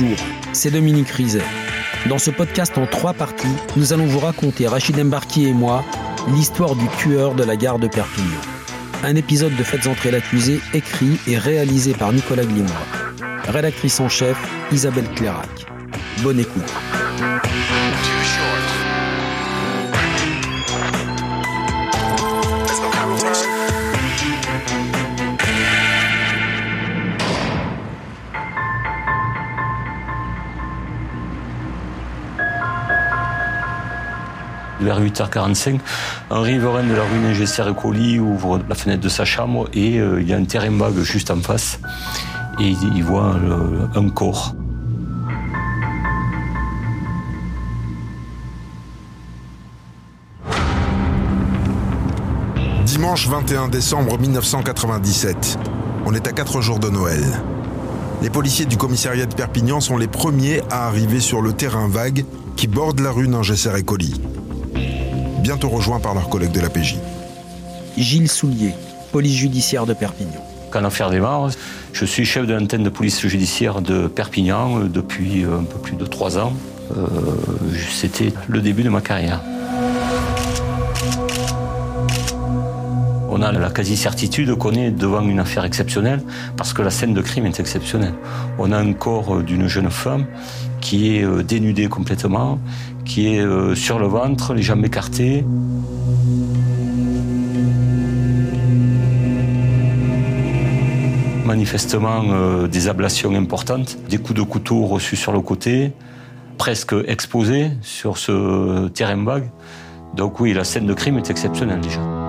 Bonjour, c'est Dominique Rizet. Dans ce podcast en trois parties, nous allons vous raconter, Rachid Embarki et moi, l'histoire du tueur de la gare de Perpignan. Un épisode de Faites entrer l'accusé écrit et réalisé par Nicolas Glimois. Rédactrice en chef, Isabelle Clairac. Bonne écoute. Vers 8h45, un riverain de la rue Négestière et Colis ouvre la fenêtre de sa chambre et euh, il y a un terrain vague juste en face. Et il voit euh, un corps. Dimanche 21 décembre 1997. On est à 4 jours de Noël. Les policiers du commissariat de Perpignan sont les premiers à arriver sur le terrain vague qui borde la rue Ningesser et Colis bientôt rejoints par leurs collègues de la PJ. Gilles Soulier, police judiciaire de Perpignan. Quand l'affaire démarre, je suis chef de l'antenne de police judiciaire de Perpignan depuis un peu plus de trois ans. Euh, c'était le début de ma carrière. On a la quasi-certitude qu'on est devant une affaire exceptionnelle parce que la scène de crime est exceptionnelle. On a un corps d'une jeune femme qui est dénudée complètement, qui est euh, sur le ventre, les jambes écartées. Manifestement euh, des ablations importantes, des coups de couteau reçus sur le côté, presque exposés sur ce terrain vague. Donc oui, la scène de crime est exceptionnelle déjà.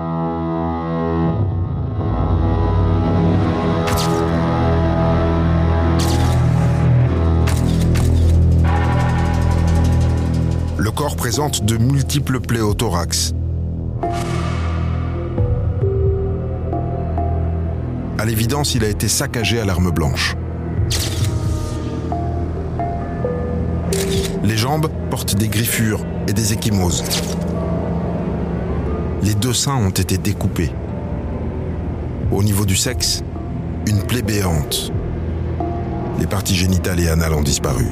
Présente de multiples plaies au thorax. À l'évidence, il a été saccagé à l'arme blanche. Les jambes portent des griffures et des échymoses. Les deux seins ont été découpés. Au niveau du sexe, une plaie béante. Les parties génitales et anales ont disparu.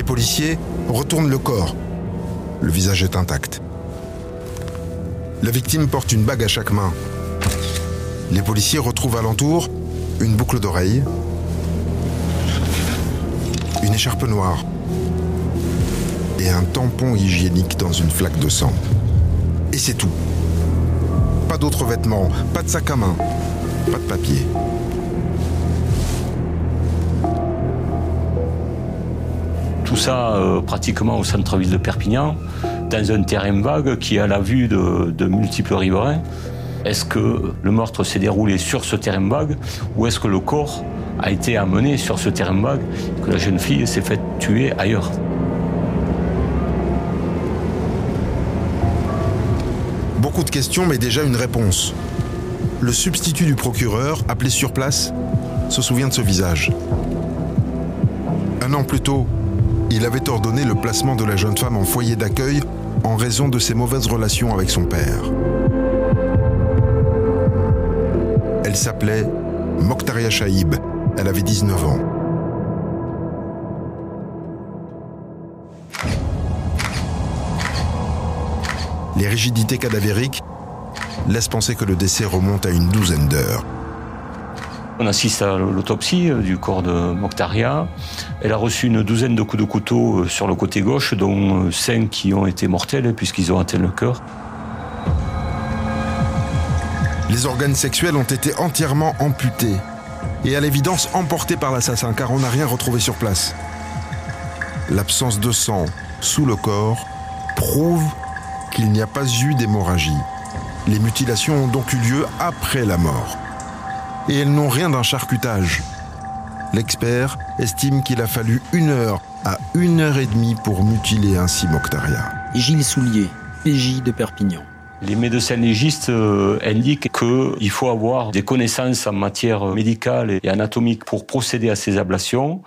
Les policiers retournent le corps. Le visage est intact. La victime porte une bague à chaque main. Les policiers retrouvent alentour une boucle d'oreille, une écharpe noire et un tampon hygiénique dans une flaque de sang. Et c'est tout. Pas d'autres vêtements, pas de sac à main, pas de papier. Ça euh, pratiquement au centre-ville de Perpignan, dans un terrain vague qui a la vue de, multiples riverains. Est-ce que le meurtre s'est déroulé sur ce terrain vague ou est-ce que le corps a été amené sur ce terrain vague que la jeune fille s'est faite tuer ailleurs? Beaucoup de questions, mais déjà une réponse. Le substitut du procureur, appelé sur place, se souvient de ce visage. Un an plus tôt, il avait ordonné le placement de la jeune femme en foyer d'accueil en raison de ses mauvaises relations avec son père. Elle s'appelait Mokhtaria Shaib. Elle avait 19 ans. Les rigidités cadavériques laissent penser que le décès remonte à une douzaine d'heures. On assiste à l'autopsie euh, du corps de Mokhtaria. Elle a reçu une douzaine de coups de couteau euh, sur le côté gauche, dont euh, cinq qui ont été mortels puisqu'ils ont atteint le cœur. Les organes sexuels ont été entièrement amputés et à l'évidence emportés par l'assassin car on n'a rien retrouvé sur place. L'absence de sang sous le corps prouve qu'il n'y a pas eu d'hémorragie. Les mutilations ont donc eu lieu après la mort et elles n'ont rien d'un charcutage. L'expert estime qu'il a fallu une heure à une heure et demie pour mutiler ainsi Mokhtaria. Gilles Soulier, PJ de Perpignan. Les médecins légistes euh, indiquent qu'il faut avoir des connaissances en matière médicale et anatomique pour procéder à ces ablations.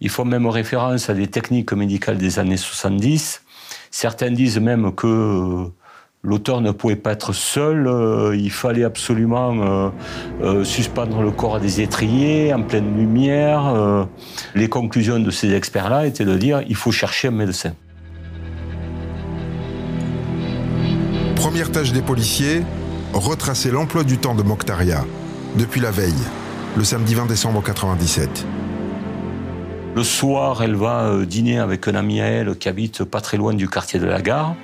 Ils font même référence à des techniques médicales des années 70. Certains disent même que L'auteur ne pouvait pas être seul, euh, il fallait absolument euh, euh, suspendre le corps à des étriers en pleine lumière. les conclusions de ces experts-là étaient de dire il faut chercher un médecin. Première tâche des policiers, retracer l'emploi du temps de Mokhtaria depuis la veille, le samedi 20 décembre 1997. Le soir, elle va dîner avec un ami à elle qui habite pas très loin du quartier de la gare.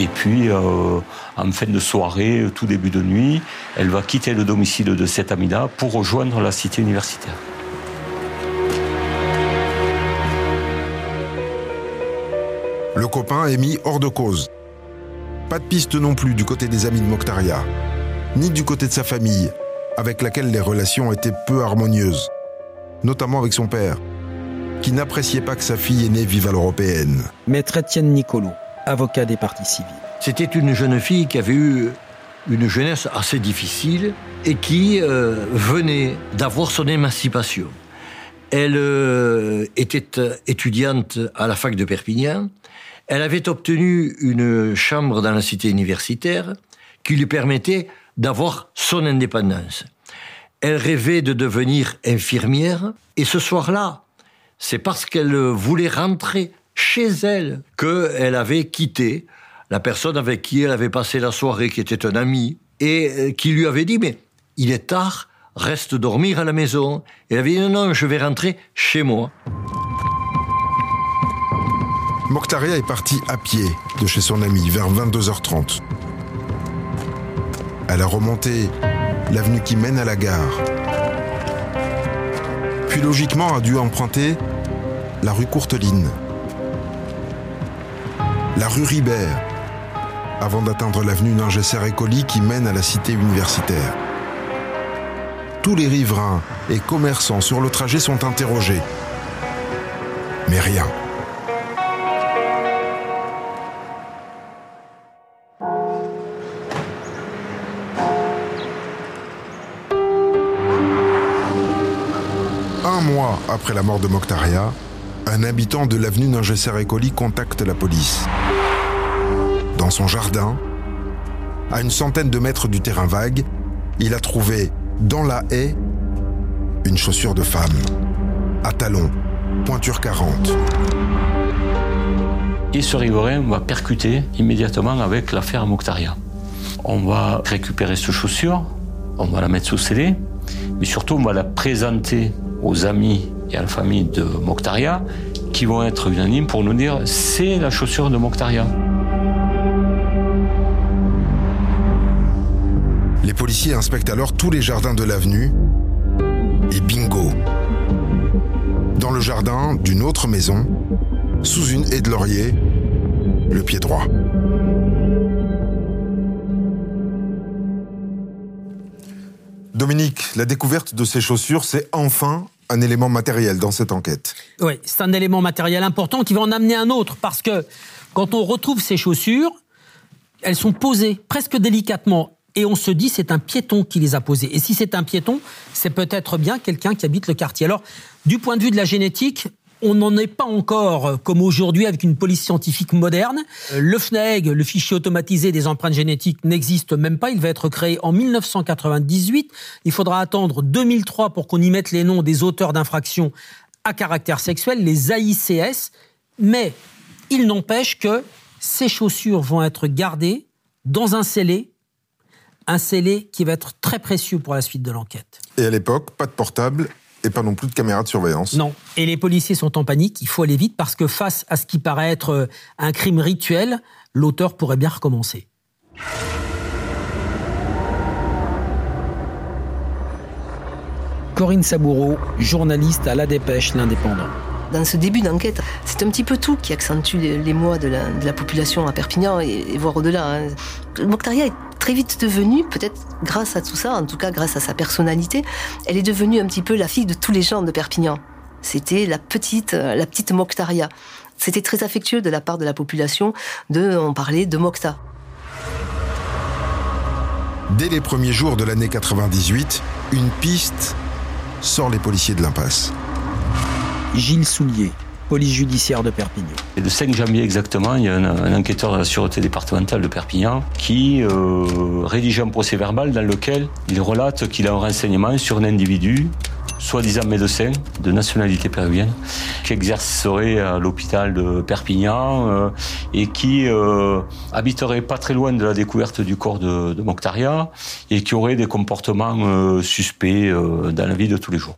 Et puis, euh, en fin de soirée, tout début de nuit, elle va quitter le domicile de cette amie-là pour rejoindre la cité universitaire. Le copain est mis hors de cause. Pas de piste non plus du côté des amis de Mokhtaria, ni du côté de sa famille, avec laquelle les relations étaient peu harmonieuses, notamment avec son père, qui n'appréciait pas que sa fille aînée vive à l'européenne. Maître Étienne Nicolo avocat des partis civils. C'était une jeune fille qui avait eu une jeunesse assez difficile et qui euh, venait d'avoir son émancipation. Elle euh, était étudiante à la fac de Perpignan. Elle avait obtenu une chambre dans la cité universitaire qui lui permettait d'avoir son indépendance. Elle rêvait de devenir infirmière et ce soir-là, c'est parce qu'elle voulait rentrer chez elle qu'elle avait quitté la personne avec qui elle avait passé la soirée, qui était un ami, et euh, qui lui avait dit, mais il est tard, reste dormir à la maison. Et elle avait dit, non, non, je vais rentrer chez moi. Mokhtaria est partie à pied de chez son ami vers 22h30. Elle a remonté l'avenue qui mène à la gare. Puis logiquement a dû emprunter la rue Courteline la rue Ribert, avant d'atteindre l'avenue Ningesser-Écoli qui mène à la cité universitaire. Tous les riverains et commerçants sur le trajet sont interrogés. Mais rien. Un mois après la mort de Mokhtaria, un habitant de l'avenue Ningesser-Écoli contacte la police dans son jardin, à une centaine de mètres du terrain vague, il a trouvé dans la haie une chaussure de femme, à talons, pointure 40. Et ce riverain va percuter immédiatement avec l'affaire Mokhtaria. On va récupérer cette chaussure, on va la mettre sous scellé, mais surtout on va la présenter aux amis et à la famille de Mokhtaria qui vont être unanimes pour nous dire c'est la chaussure de Mokhtaria. Les policiers inspectent alors tous les jardins de l'avenue et bingo. Dans le jardin d'une autre maison, sous une haie de laurier, le pied droit. Dominique, la découverte de ces chaussures, c'est enfin un élément matériel dans cette enquête. Oui, c'est un élément matériel important qui va en amener un autre, parce que quand on retrouve ces chaussures, elles sont posées presque délicatement et on se dit c'est un piéton qui les a posés. Et si c'est un piéton, c'est peut-être bien quelqu'un qui habite le quartier. Alors, du point de vue de la génétique, on n'en est pas encore euh, comme aujourd'hui avec une police scientifique moderne. Euh, le FNEG, le fichier automatisé des empreintes génétiques, n'existe même pas. Il va être créé en 1998. Il faudra attendre 2003 pour qu'on y mette les noms des auteurs d'infractions à caractère sexuel, les AICS. Mais il n'empêche que ces chaussures vont être gardées dans un scellé un scellé qui va être très précieux pour la suite de l'enquête. Et à l'époque, pas de portable et pas non plus de caméra de surveillance. Non. Et les policiers sont en panique, il faut aller vite parce que face à ce qui paraît être euh, un crime rituel, l'auteur pourrait bien recommencer. Corinne Saboureau, journaliste à La Dépêche, l'Indépendant dans ce début d'enquête, c'est un petit peu tout qui accentue les, mois de la, population à Perpignan et, voire au-delà. Hein. Mokhtaria est très vite devenue, peut-être grâce à tout ça, en tout cas grâce à sa personnalité, elle est devenue un petit peu la fille de tous les gens de Perpignan. C'était la petite, euh, la petite Mokhtaria. C'était très affectueux de la part de la population de, on parlait de Mokhta. Dès les premiers jours de l'année 98, une piste sort les policiers de l'impasse. Gilles Soulier, police judiciaire de Perpignan. Et le 5 janvier exactement, il y a un, enquêteur de la sûreté départementale de Perpignan qui euh, rédige un procès verbal dans lequel il relate qu'il a un renseignement sur un individu soi-disant médecin de nationalité péruvienne, qui exercerait à l'hôpital de Perpignan euh, et qui euh, habiterait pas très loin de la découverte du corps de, de Mokhtaria et qui aurait des comportements suspects dans la vie de tous les jours.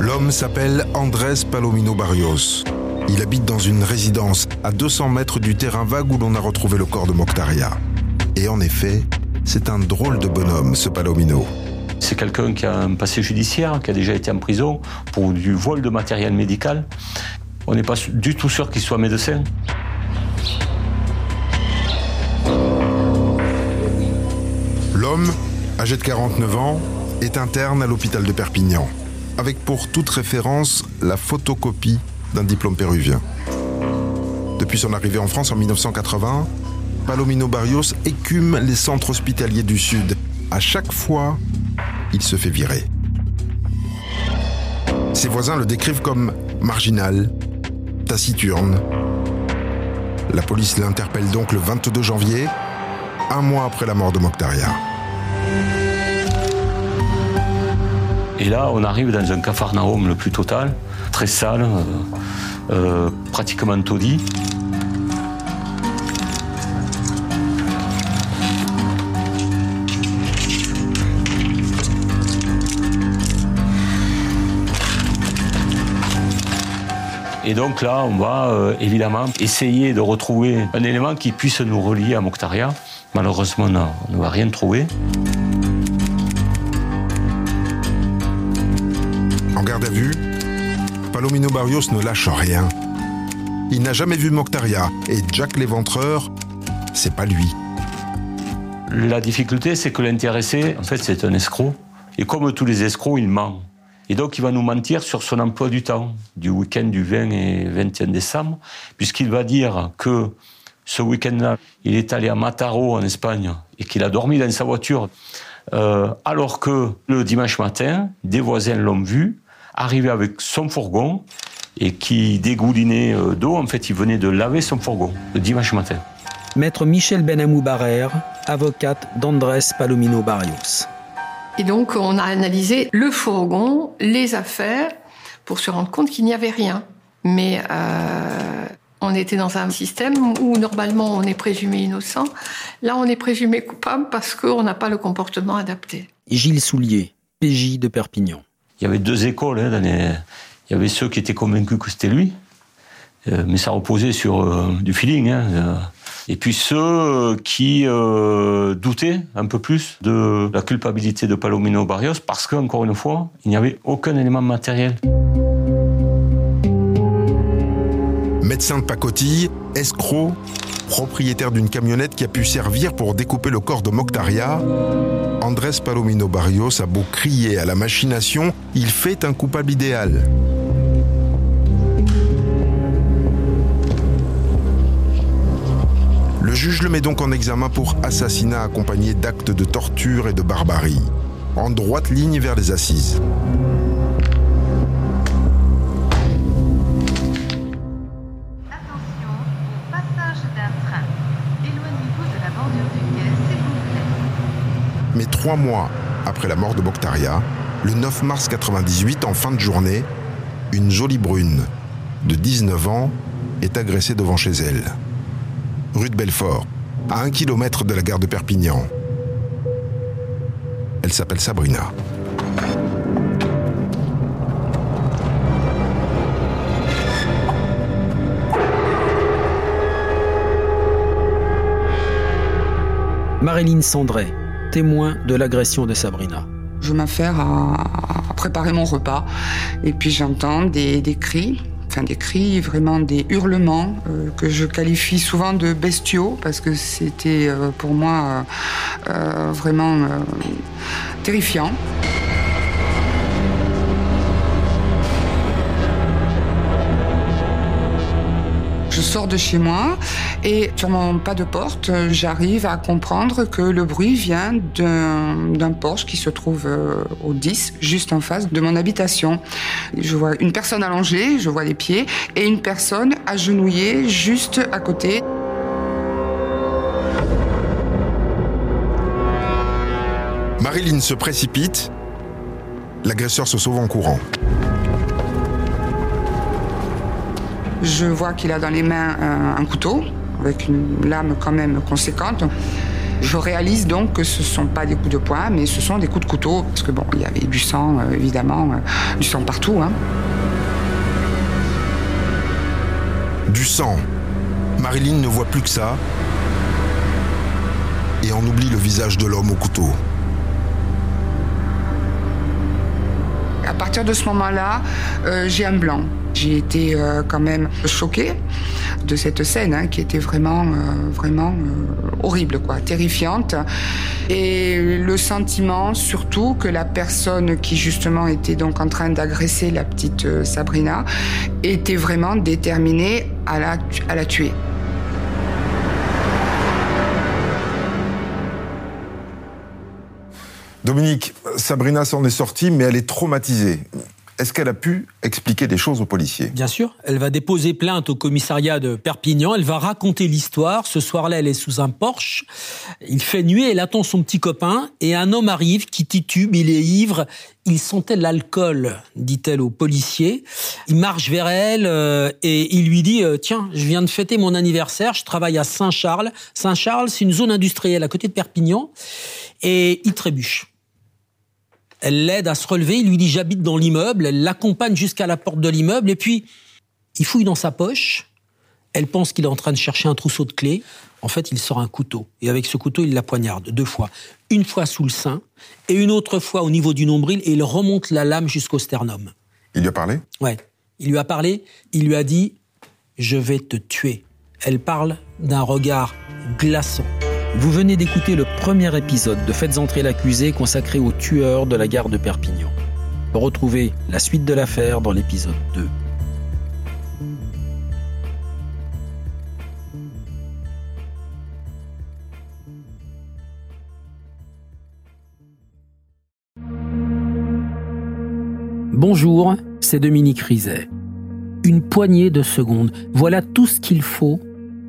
L'homme s'appelle Andrés Palomino Barrios. Il habite dans une résidence à 200 mètres du terrain vague où l'on a retrouvé le corps de Mokhtaria. Et en effet, c'est un drôle de bonhomme, ce Palomino. C'est quelqu'un qui a un passé judiciaire, qui a déjà été en prison pour du vol de matériel médical. On n'est pas du tout sûr qu'il soit médecin. L'homme, âgé de 49 ans, est interne à l'hôpital de Perpignan, avec pour toute référence la photocopie d'un diplôme péruvien. Depuis son arrivée en France en 1980, Palomino Barrios écume les centres hospitaliers du Sud. À chaque fois, il se fait virer. Ses voisins le décrivent comme marginal, taciturne. La police l'interpelle donc le 22 janvier, un mois après la mort de Mokhtaria. Et là, on arrive dans un capharnaüm le plus total, très sale, euh, euh, pratiquement taudis. Et donc là, on va euh, évidemment essayer de retrouver un élément qui puisse nous relier à Mokhtaria. Malheureusement, on ne va rien trouver. Palomino Barrios ne lâche rien. Il n'a jamais vu Mokhtaria et Jack l'éventreur, c'est pas lui. La difficulté, c'est que l'intéressé, en fait, c'est un escroc. Et comme tous les escrocs, il ment. Et donc, il va nous mentir sur son emploi du temps, du week-end du 20 et 21 décembre, puisqu'il va dire que ce week-end-là, il est allé à Mataro, en Espagne, et qu'il a dormi dans sa voiture, euh, alors que le dimanche matin, des voisins l'ont vu, arriver avec son fourgon, et qui dégoulinait euh, d'eau. En fait, il venait de laver son fourgon, le dimanche matin. Maître Michel Benamou Barrère, avocate d'Andrés Palomino Barrios. Et donc, on a analysé le fourgon, les affaires, pour se rendre compte qu'il n'y avait rien. Mais euh, on était dans un système où normalement on est présumé innocent. Là, on est présumé coupable parce qu'on n'a pas le comportement adapté. Gilles Soulier, PJ de Perpignan. Il y avait deux écoles. Hein, il y avait ceux qui étaient convaincus que c'était lui, euh, mais ça reposait sur euh, du feeling. Hein, et puis ceux euh, qui euh, doutaient un peu plus de la culpabilité de Palomino Barrios parce qu'encore une fois, il n'y avait aucun élément matériel. Médecin de pacotille, escroc, propriétaire d'une camionnette qui a pu servir pour découper le corps de Mokhtaria, Andrés Palomino Barrios a beau crier à la machination, il fait un coupable idéal. Le juge le met donc en examen pour assassinat accompagné d'actes de torture et de barbarie, en droite ligne vers les assises. Éloignez-vous de la bordure du. Mais trois mois après la mort de Mokhtaria, le 9 mars 98, en fin de journée, une jolie brune de 19 ans est agressée devant chez elle. Rue de Belfort, à un kilomètre de la gare de Perpignan. Elle s'appelle Sabrina. Marilyn Sandret, témoin de l'agression de Sabrina. Je m'affaire à, préparer mon repas et puis j'entends des, cris, enfin des cris, vraiment des hurlements euh, que je qualifie souvent de bestiaux parce que c'était euh, pour moi euh, vraiment terrifiant. Je sors de chez moi et sur mon pas de porte, j'arrive à comprendre que le bruit vient d'un Porsche qui se trouve euh, au 10, juste en face de mon habitation. Je vois une personne allongée, je vois les pieds, et une personne agenouillée juste à côté. Marilyn se précipite. L'agresseur se sauve en courant. Je vois qu'il a dans les mains un, couteau, avec une lame quand même conséquente. Je réalise donc que ce ne sont pas des coups de poing, mais ce sont des coups de couteau, parce que bon, il y avait du sang, euh, évidemment, euh, du sang partout. Hein. Du sang. Marilyn ne voit plus que ça et en oublie le visage de l'homme au couteau. Partir de ce moment-là, euh, j'ai un blanc. J'ai été euh, quand même choquée de cette scène hein, qui était vraiment, euh, vraiment horrible, quoi, terrifiante. Et le sentiment surtout que la personne qui justement était donc en train d'agresser la petite Sabrina était vraiment déterminée à la, à la tuer. Dominique, Sabrina s'en est sortie, mais elle est traumatisée. Est-ce qu'elle a pu expliquer des choses aux policiers? Bien sûr. Elle va déposer plainte au commissariat de Perpignan. Elle va raconter l'histoire. Ce soir-là, elle est sous un Porsche. Il fait nuit. Elle attend son petit copain. Et un homme arrive qui titube. Il est ivre. Il sentait l'alcool, dit-elle aux policiers. Il marche vers elle euh, et il lui dit euh, Tiens, je viens de fêter mon anniversaire. Je travaille à Saint-Charles. Saint-Charles, c'est une zone industrielle à côté de Perpignan. Et il trébuche. Elle l'aide à se relever, il lui dit j'habite dans l'immeuble, elle l'accompagne jusqu'à la porte de l'immeuble et puis il fouille dans sa poche. Elle pense qu'il est en train de chercher un trousseau de clés. En fait, il sort un couteau et avec ce couteau, il la poignarde deux fois. Une fois sous le sein et une autre fois au niveau du nombril et il remonte la lame jusqu'au sternum. Il lui a parlé? Ouais. Il lui a parlé, il lui a dit je vais te tuer. Elle parle d'un regard glaçant. Vous venez d'écouter le premier épisode de Faites entrer l'accusé consacré au tueur de la gare de Perpignan. Retrouvez la suite de l'affaire dans l'épisode 2. Bonjour, c'est Dominique Rizet. Une poignée de secondes, voilà tout ce qu'il faut